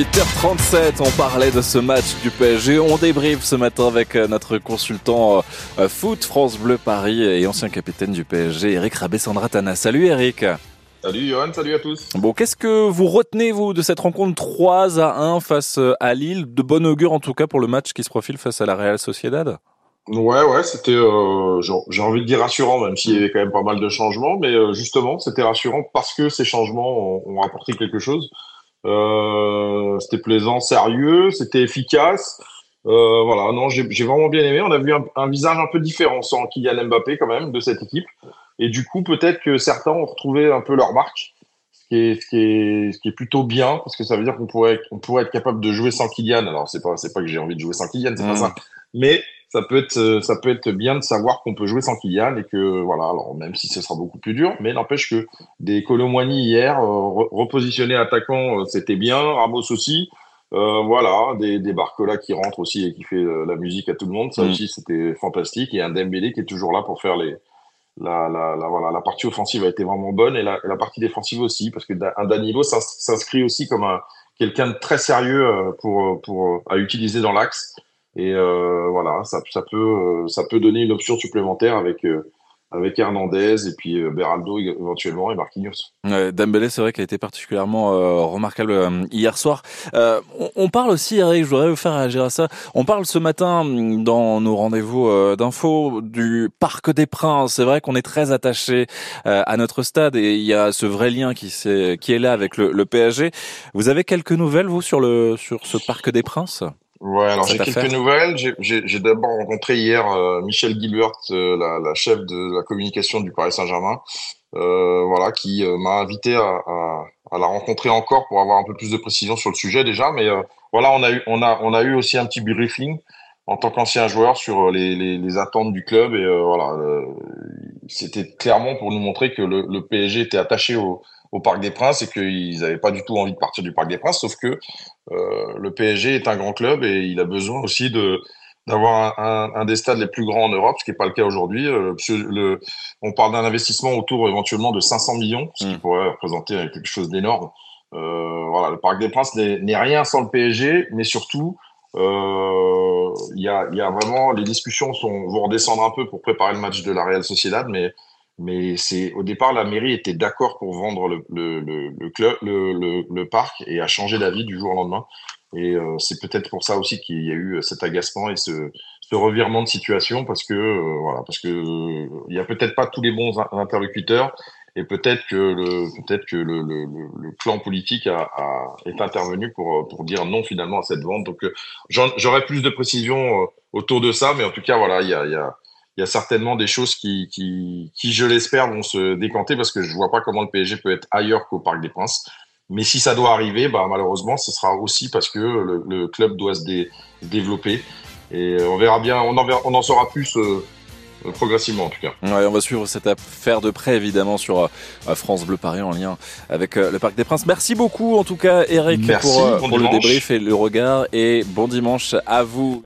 8h37, on parlait de ce match du PSG. On débriefe ce matin avec euh, notre consultant euh, foot France Bleu Paris et ancien capitaine du PSG, Eric Rabessandratana. Salut Eric. Salut Johan, salut à tous. Bon, qu'est-ce que vous retenez vous de cette rencontre 3 à 1 face euh, à Lille? De bon augure en tout cas pour le match qui se profile face à la Real Sociedad? Ouais, ouais, c'était, euh, j'ai envie de dire rassurant, même s'il y avait quand même pas mal de changements, mais justement, c'était rassurant parce que ces changements ont, ont apporté quelque chose. Euh, c'était plaisant, sérieux, c'était efficace. Euh, voilà, non, j'ai vraiment bien aimé. On a vu un, visage un peu différent sans Kylian Mbappé quand même de cette équipe. Et du coup, peut-être que certains ont retrouvé un peu leur marque, ce qui est, ce qui est, ce qui est plutôt bien, parce que ça veut dire qu'on pourrait, on pourrait être capable de jouer sans Kylian. Alors, c'est pas, c'est pas que j'ai envie de jouer sans Kylian, c'est pas mmh. ça. Mais ça peut être euh, ça peut être bien de savoir qu'on peut jouer sans Kylian et que voilà alors même si ce sera beaucoup plus dur mais n'empêche que des Colomwani hier euh, repositionnés attaquants euh, c'était bien Ramos aussi euh, voilà des des Barcola qui rentrent aussi et qui fait la musique à tout le monde ça mm. aussi c'était fantastique et un Dembélé qui est toujours là pour faire les la, la, la, voilà, la partie offensive a été vraiment bonne et la, la partie défensive aussi parce que un Danilo s'inscrit aussi comme un quelqu'un de très sérieux pour pour à utiliser dans l'axe et euh, voilà, ça, ça, peut, euh, ça peut donner une option supplémentaire avec euh, avec Hernandez et puis Beraldo éventuellement et Marquinhos. Ouais, Dembélé, c'est vrai qu'il a été particulièrement euh, remarquable hier soir. Euh, on, parle aussi, Eric, je voudrais vous faire réagir à ça. On parle ce matin dans nos rendez-vous d'infos du Parc des Princes. C'est vrai qu'on est très attaché à notre stade et il y a ce vrai lien qui, est, qui est là avec le, le PSG. Vous avez quelques nouvelles vous sur le sur ce Parc des Princes? Ouais, alors j'ai quelques nouvelles. J'ai d'abord rencontré hier euh, Michel Gilbert, euh, la, la, chef de la communication du Paris Saint-Germain, euh, voilà, qui euh, m'a invité à, à, à, la rencontrer encore pour avoir un peu plus de précision sur le sujet déjà. Mais voilà, on a eu, on a, on a eu aussi un petit briefing en tant qu'ancien joueur sur les, les, les, attentes du club et voilà, c'était clairement pour nous montrer que le, le PSG était attaché au au Parc des Princes et qu'ils n'avaient pas du tout envie de partir du Parc des Princes, sauf que euh, le PSG est un grand club et il a besoin aussi de d'avoir un, un, des stades les plus grands en Europe, ce qui n'est pas le cas aujourd'hui. Euh, on parle d'un investissement autour éventuellement de 500 millions, ce qui mm. pourrait représenter quelque chose d'énorme. Euh, voilà, le Parc des Princes n'est rien sans le PSG, mais surtout, euh, il y, a, y a vraiment les discussions sont, vont redescendre un peu pour préparer le match de la Real Sociedad, mais mais c'est au départ la mairie était d'accord pour vendre le, le, le, club, le, le, le, parc et a changé d'avis du jour au lendemain. Et euh, c'est peut-être pour ça aussi qu'il y a eu cet agacement et ce, ce revirement de situation parce que euh, voilà parce que euh, il y a peut-être pas tous les bons interlocuteurs et peut-être que le peut-être que le, le, le, clan politique a, a, est intervenu pour pour dire non finalement à cette vente. Donc j'aurais plus de précisions autour de ça, mais en tout cas voilà il y a, y a il y a certainement des choses qui, qui, qui je l'espère, vont se décanter parce que je vois pas comment le PSG peut être ailleurs qu'au Parc des Princes. Mais si ça doit arriver, bah, malheureusement, ce sera aussi parce que le, le club doit se développer. Et on verra bien, on en, verra, on en saura plus euh, progressivement en tout cas. Ouais, on va suivre cette affaire de près évidemment sur euh, France Bleu Paris en lien avec euh, le Parc des Princes. Merci beaucoup en tout cas Eric pour, pour le débrief et le regard et bon dimanche à vous.